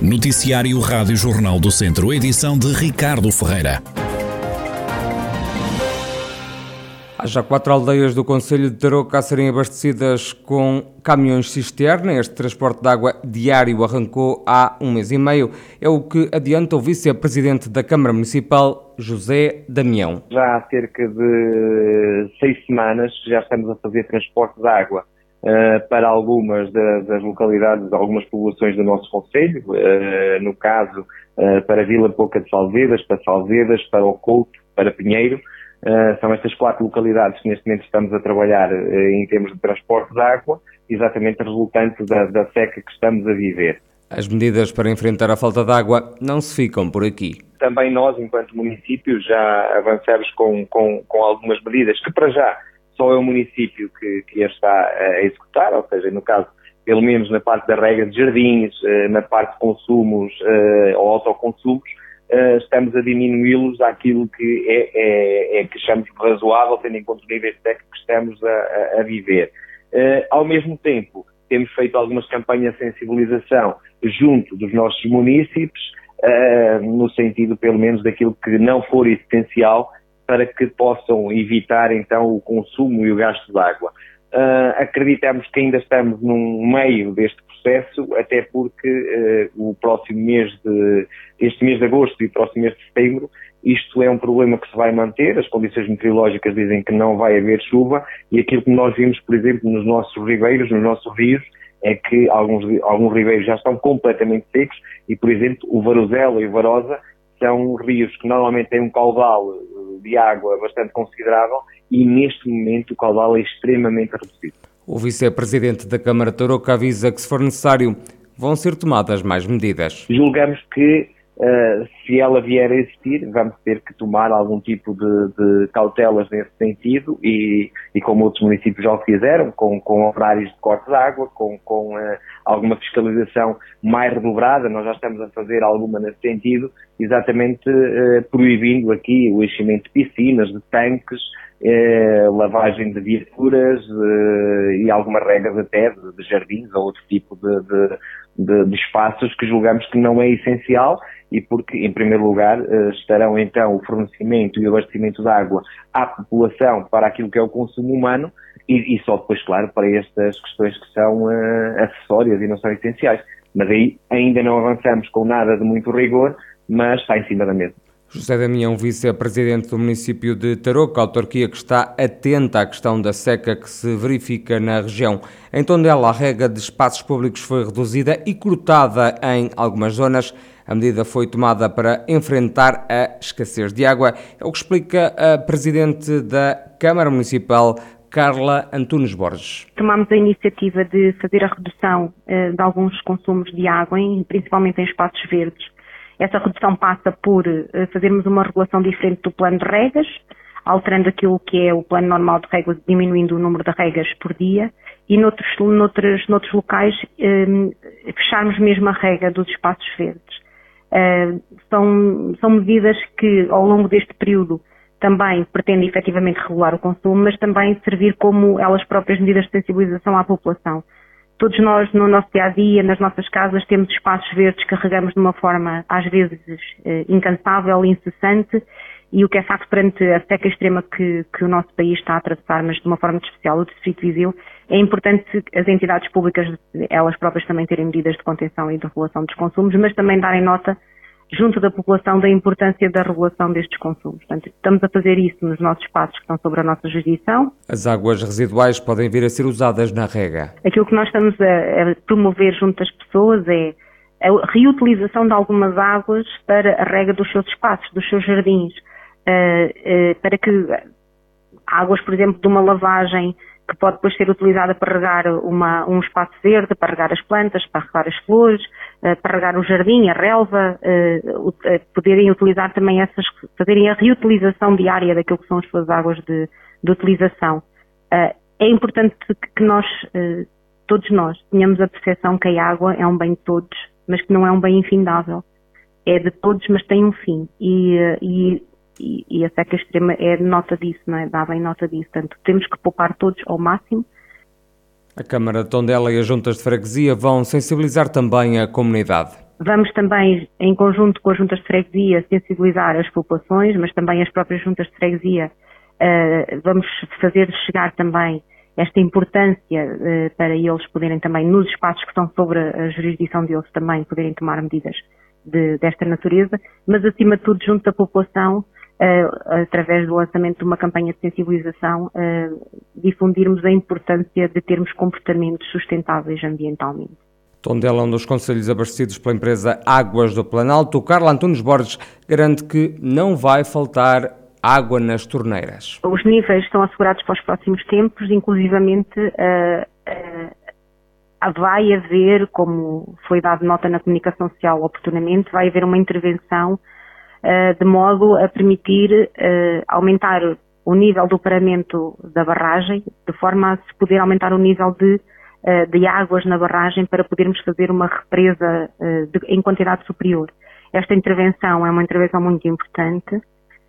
Noticiário Rádio Jornal do Centro, edição de Ricardo Ferreira. Há já quatro aldeias do Conselho de Tarouca a serem abastecidas com caminhões cisterna. Este transporte de água diário arrancou há um mês e meio. É o que adianta o vice-presidente da Câmara Municipal, José Damião. Já há cerca de seis semanas já estamos a fazer transporte de água uh, para algumas das, das localidades, algumas populações do nosso Conselho. Uh, no caso, uh, para Vila Pouca de Salvedas, para Salvedas, para o Couto, para Pinheiro. Uh, são estas quatro localidades que neste momento estamos a trabalhar uh, em termos de transporte de água, exatamente resultante da, da, seca que estamos a viver. As medidas para enfrentar a falta de água não se ficam por aqui. Também nós, enquanto município, já avançamos com, com, com algumas medidas que, para já, só é o município que, que as está a executar, ou seja, no caso, pelo menos na parte da regra de jardins, uh, na parte de consumos ou autoconsumos, uh, estamos a diminuí-los àquilo que é, é, é, que achamos razoável, tendo em conta os níveis técnicos que estamos a, a viver. Ao mesmo tempo, temos feito algumas campanhas de sensibilização junto dos nossos municípios, uh, no sentido, pelo menos, daquilo que não for essencial para que possam evitar, então, o consumo e o gasto de água. Uh, acreditamos que ainda estamos num meio deste processo, até porque uh, o próximo mês de, este mês de agosto e o próximo mês de setembro, isto é um problema que se vai manter, as condições meteorológicas dizem que não vai haver chuva, e aquilo que nós vimos, por exemplo, nos nossos ribeiros, nos nossos rios, é que alguns, alguns ribeiros já estão completamente secos, e, por exemplo, o Varuzela e o Varosa são rios que normalmente têm um caudal de água bastante considerável, e neste momento o caudal é extremamente reduzido. O vice-presidente da Câmara Tarouca avisa que, se for necessário, vão ser tomadas mais medidas. Julgamos que Uh, se ela vier a existir, vamos ter que tomar algum tipo de, de cautelas nesse sentido e, e, como outros municípios já o fizeram, com, com horários de corte de água, com, com uh, alguma fiscalização mais redobrada, nós já estamos a fazer alguma nesse sentido, exatamente uh, proibindo aqui o enchimento de piscinas, de tanques, lavagem de viaturas e algumas regras até de, de, jardins ou outro tipo de, de, de espaços que julgamos que não é essencial e porque, em primeiro lugar, eh, estarão então o fornecimento e o abastecimento de água à população para aquilo que é o consumo humano e, e só depois, claro, para estas questões que são uh, acessórias e não são essenciais. Mas aí ainda não avançamos com nada de muito rigor, mas está em cima da mesa. José Damião, vice-presidente do município de Tarouca, autarquia que está atenta à questão da seca que se verifica na região. Em Tondela, a rega de espaços públicos foi reduzida e cortada em algumas zonas. A medida foi tomada para enfrentar a escassez de água. É o que explica a presidente da Câmara Municipal, Carla Antunes Borges. Tomámos a iniciativa de fazer a redução uh, de alguns consumos de água, principalmente em espaços verdes essa redução passa por eh, fazermos uma regulação diferente do plano de regas, alterando aquilo que é o plano normal de regas, diminuindo o número de regas por dia, e noutros, noutros, noutros locais um, eh, fecharmos mesmo a rega dos espaços verdes. Uh, são, são medidas que ao longo deste período também pretendem efetivamente regular o consumo, mas também servir como elas próprias medidas de sensibilização à população. Todos nós, no nosso dia a dia, nas nossas casas, temos espaços verdes que carregamos de uma forma, às vezes, eh, incansável, incessante, e o que é facto perante a seca extrema que, que, o nosso país está a atravessar, mas de uma forma especial o Distrito Viseu, é importante as entidades públicas, elas próprias também terem medidas de contenção e de regulação dos consumos, mas também darem nota junto da população da importância da regulação destes consumos. Portanto, estamos a fazer isso nos nossos espaços que estão sobre a nossa jurisdição. As águas residuais podem vir a ser usadas na rega. Aquilo que nós estamos a, a promover junto das pessoas é a reutilização de algumas águas para a rega dos seus espaços, dos seus jardins, uh, uh, para que águas, por exemplo, de uma lavagem que pode depois ser utilizada para regar uma, um espaço verde, para regar as plantas, para regar as flores, uh, para regar o jardim, a relva, uh, uh, poderem utilizar também essas, fazerem a reutilização diária daquilo que são as suas águas de, de utilização. é importante que nós, todos nós, tenhamos a percepção que a água é um bem de todos, mas que não é um bem infindável. É de todos, mas tem um fim. E, e e, e a seca extrema é nota disso, não é? Dá bem nota disso. Portanto, temos que poupar todos ao máximo. A Câmara de Tondela e as juntas de freguesia vão sensibilizar também a comunidade. Vamos também, em conjunto com as juntas de freguesia, sensibilizar as populações, mas também as próprias juntas de freguesia, uh, vamos fazer chegar também esta importância uh, para eles poderem também, nos espaços que estão sobre a jurisdição deles, também poderem tomar medidas de, desta natureza, mas acima de tudo junto da população, através do lançamento de uma campanha de sensibilização, difundirmos a importância de termos comportamentos sustentáveis ambientalmente. Tondela, um dos conselhos abastecidos pela empresa Águas do Planalto, Carlos Antunes Borges garante que não vai faltar água nas torneiras. Os níveis estão assegurados para os próximos tempos, inclusivamente uh, uh, vai haver, como foi dado nota na comunicação social oportunamente, vai haver uma intervenção de modo a permitir aumentar o nível do paramento da barragem, de forma a se poder aumentar o nível de eh, de águas na barragem para podermos fazer uma represa eh, em quantidade superior. Esta intervenção é uma intervenção muito importante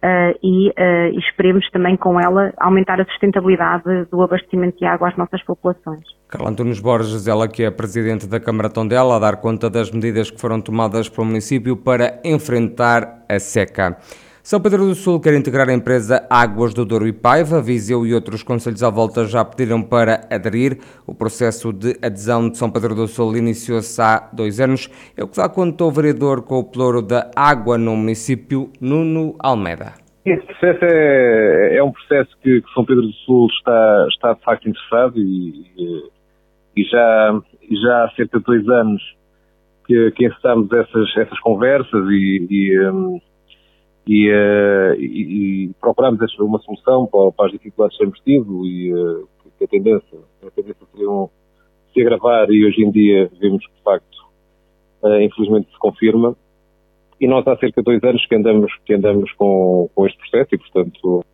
uh, e uh, esperemos também com ela aumentar a sustentabilidade do abastecimento de água às nossas populações. Carla Antunes Borges, ela que é Presidente da Câmara Tondela, a dar conta das medidas que foram tomadas pelo município para enfrentar a seca. São Pedro do Sul quer integrar a empresa Águas do Douro e Paiva. Viseu e outros conselhos à volta já pediram para aderir. O processo de adesão de São Pedro do Sul iniciou-se há dois anos. É o que dá conta o vereador com o ploro da água no município, Nuno Almeida. Esse processo é, é um processo que, que, São Pedro do Sul está, está de facto interessado e, e, já, já há cerca de dois anos que, que essas, essas conversas e, e um, e, uh, e, e procuramos uma solução para, para, as dificuldades que temos tido e uh, que a tendência, a tendência seria um, se agravar e hoje em dia vemos que de facto uh, infelizmente se confirma. E nós há cerca de dois anos que andamos, que andamos com, com este processo e portanto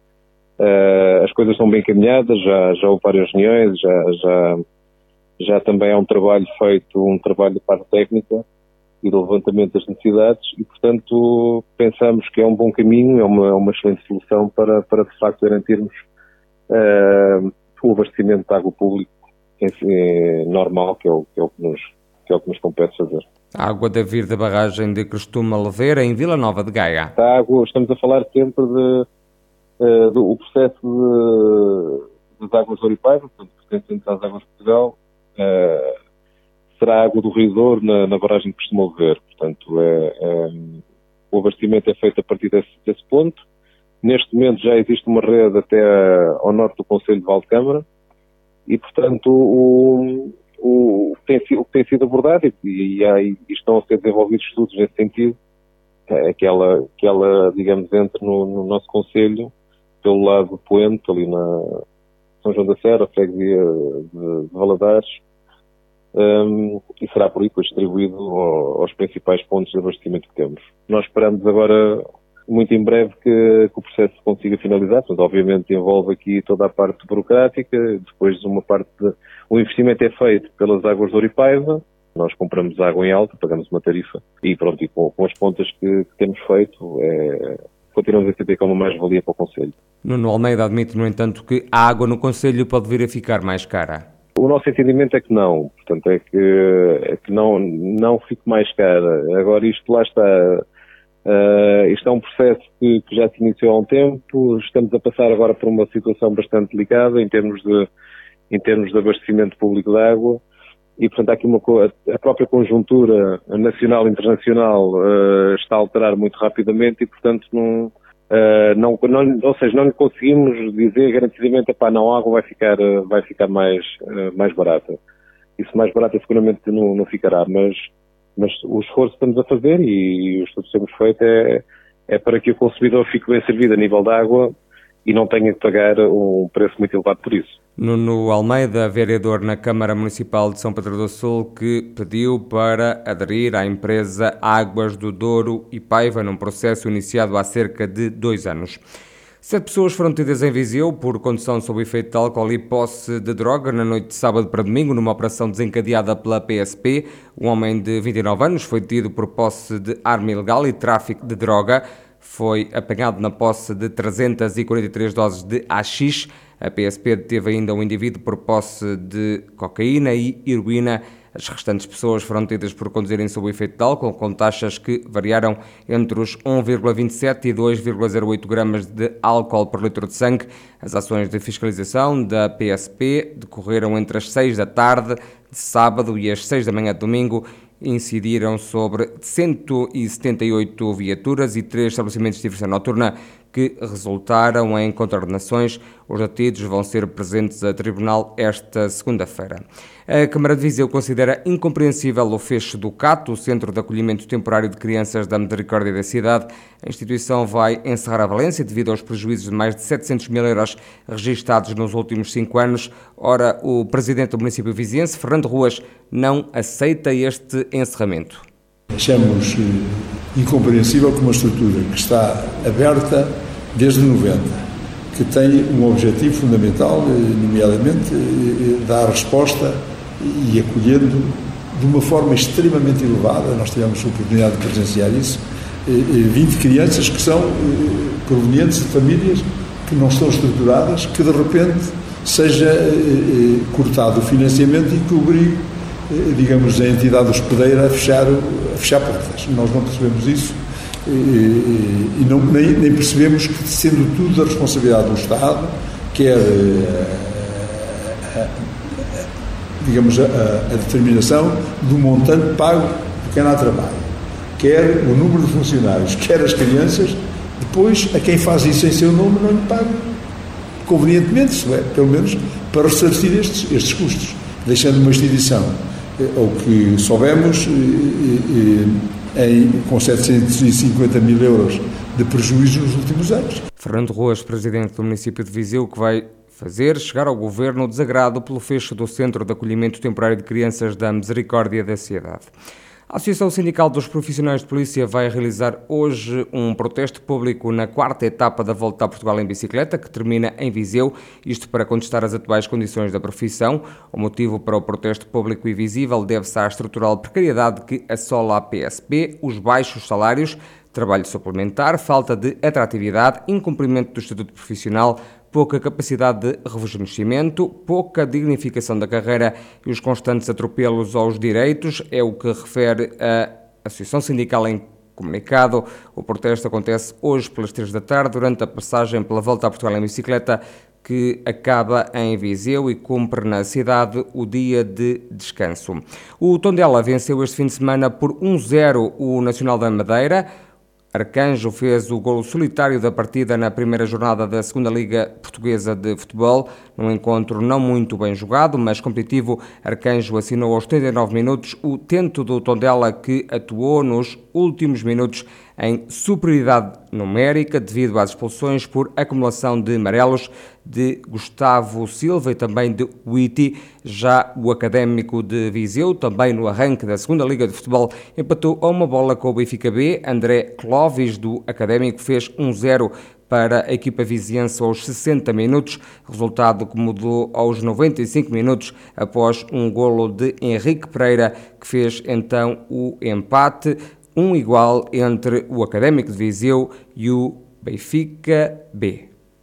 as coisas estão bem caminhadas, já, já houve várias reuniões, já, já, já também há um trabalho feito, um trabalho de parte técnica e do levantamento das necessidades e, portanto, pensamos que é um bom caminho, é uma, é uma excelente solução para, para de facto garantirmos uh, o abastecimento de água pública em, normal, que é, o, que, é o que, nos, que é o que nos compete fazer. A água da vir da barragem de Costuma Leveira, em Vila Nova de Gaia. A água, estamos a falar sempre de, uh, do processo de, das águas de Oripaiva, portanto, pertencentes às águas de Portugal, uh, será água do Rio Douro na, na barragem que costumou ver. Portanto, é, é, o abastecimento é feito a partir desse, desse, ponto. Neste momento já existe uma rede até ao norte do Conselho de Valdecâmara e, portanto, o, o, o, que, tem, o que tem sido abordado e, e, há, e estão a ser desenvolvidos estudos nesse sentido é que ela, que ela digamos, entre no, no nosso Conselho pelo lado poente, ali na São João da Serra, freguesia de, de Valadares, um, e será por aí depois distribuído aos principais pontos de abastecimento que temos. Nós esperamos agora, muito em breve, que, que o processo consiga finalizar, mas obviamente envolve aqui toda a parte burocrática, depois uma parte de, o investimento é feito pelas águas do Oripaiva, nós compramos água em alta, pagamos uma tarifa e pronto, e com, com as pontas que, que temos feito, é, continuamos a é uma mais-valia para o Conselho. Nuno Almeida admite, no entanto, que a água no Conselho pode vir a ficar mais cara. O nosso entendimento é que não, portanto é que, é que não, não fique mais cara. Agora isto lá está, uh, isto é um processo que, que, já se iniciou há um tempo, estamos a passar agora por uma situação bastante delicada em termos de, em termos de abastecimento público de água e portanto há aqui uma, a própria conjuntura nacional e internacional uh, está a alterar muito rapidamente e portanto não Uh, não, não, ou seja, não lhe conseguimos dizer garantidamente, pá, não, a água vai ficar, vai ficar mais, uh, mais barata. Isso mais barata seguramente não, não ficará, mas, mas o esforço que estamos a fazer e, e o estudo que temos feito é, é para que o consumidor fique bem servido a nível da água e não tenha que pagar um preço muito elevado por isso. Nuno Almeida, vereador na Câmara Municipal de São Pedro do Sul, que pediu para aderir à empresa Águas do Douro e Paiva num processo iniciado há cerca de dois anos. Sete pessoas foram detidas em Viseu por condução sob efeito de álcool e posse de droga na noite de sábado para domingo, numa operação desencadeada pela PSP. Um homem de 29 anos foi detido por posse de arma ilegal e tráfico de droga foi apanhado na posse de 343 doses de AX. A PSP deteve ainda um indivíduo por posse de cocaína e heroína. As restantes pessoas foram tidas por conduzirem sob o efeito de álcool, com taxas que variaram entre os 1,27 e 2,08 gramas de álcool por litro de sangue. As ações de fiscalização da PSP decorreram entre as 6 da tarde de sábado e as 6 da manhã de domingo incidiram sobre 178 viaturas e três estabelecimentos de diversão noturna que resultaram em contornações. Os detidos vão ser presentes a tribunal esta segunda-feira. A Câmara de Viseu considera incompreensível o fecho do CAT, o Centro de Acolhimento Temporário de Crianças da Misericórdia da cidade. A instituição vai encerrar a Valência devido aos prejuízos de mais de 700 mil euros registados nos últimos cinco anos. Ora, o presidente do município viziense, Fernando Ruas, não aceita este encerramento. Achamos eh, incompreensível que uma estrutura que está aberta desde 90, que tem um objetivo fundamental, eh, nomeadamente eh, dar resposta e acolhendo de uma forma extremamente elevada, nós tivemos a oportunidade de presenciar isso, 20 crianças que são provenientes de famílias que não estão estruturadas, que de repente seja cortado o financiamento e que obrigue digamos, a entidade hospedeira a fechar, a fechar portas. Nós não percebemos isso e, e não, nem, nem, percebemos que, sendo tudo da responsabilidade do Estado, quer, a, digamos, a, a, determinação do montante pago por quem lá trabalha, quer o número de funcionários, quer as crianças, depois a quem faz isso em seu nome não lhe paga. Convenientemente, isso é, pelo menos para ressarcir estes, estes custos, deixando uma instituição ou que soubemos, em, com 750 mil euros de prejuízo nos últimos anos. Fernando Ruas, presidente do município de Viseu, que vai fazer chegar ao governo o desagrado pelo fecho do Centro de Acolhimento Temporário de Crianças da Misericórdia da Cidade. A Associação Sindical dos Profissionais de Polícia vai realizar hoje um protesto público na quarta etapa da Volta a Portugal em Bicicleta, que termina em Viseu, isto para contestar as atuais condições da profissão. O motivo para o protesto público e visível deve-se à estrutural precariedade que assola a PSP, os baixos salários, trabalho suplementar, falta de atratividade, incumprimento do estatuto profissional, pouca capacidade de rejuvenescimento, pouca dignificação da carreira e os constantes atropelos aos direitos, é o que refere a Associação Sindical em comunicado. O protesto acontece hoje pelas três da tarde, durante a passagem pela Volta a Portugal em bicicleta, que acaba em Viseu e cumpre na cidade o dia de descanso. O Tondela venceu este fim de semana por 1-0 o Nacional da Madeira. Arcanjo fez o golo solitário da partida na primeira jornada da Segunda Liga Portuguesa de Futebol, num encontro não muito bem jogado, mas competitivo. Arcanjo assinou aos 39 minutos o tento do Tondela que atuou nos últimos minutos em superioridade numérica devido às expulsões por acumulação de amarelos de Gustavo Silva e também de Witty. Já o Académico de Viseu, também no arranque da segunda Liga de Futebol, empatou a uma bola com o Benfica B. André Clóvis, do Académico, fez 1-0 para a equipa viziense aos 60 minutos, resultado que mudou aos 95 minutos após um golo de Henrique Pereira, que fez então o empate um igual entre o Académico de Viseu e o Benfica B.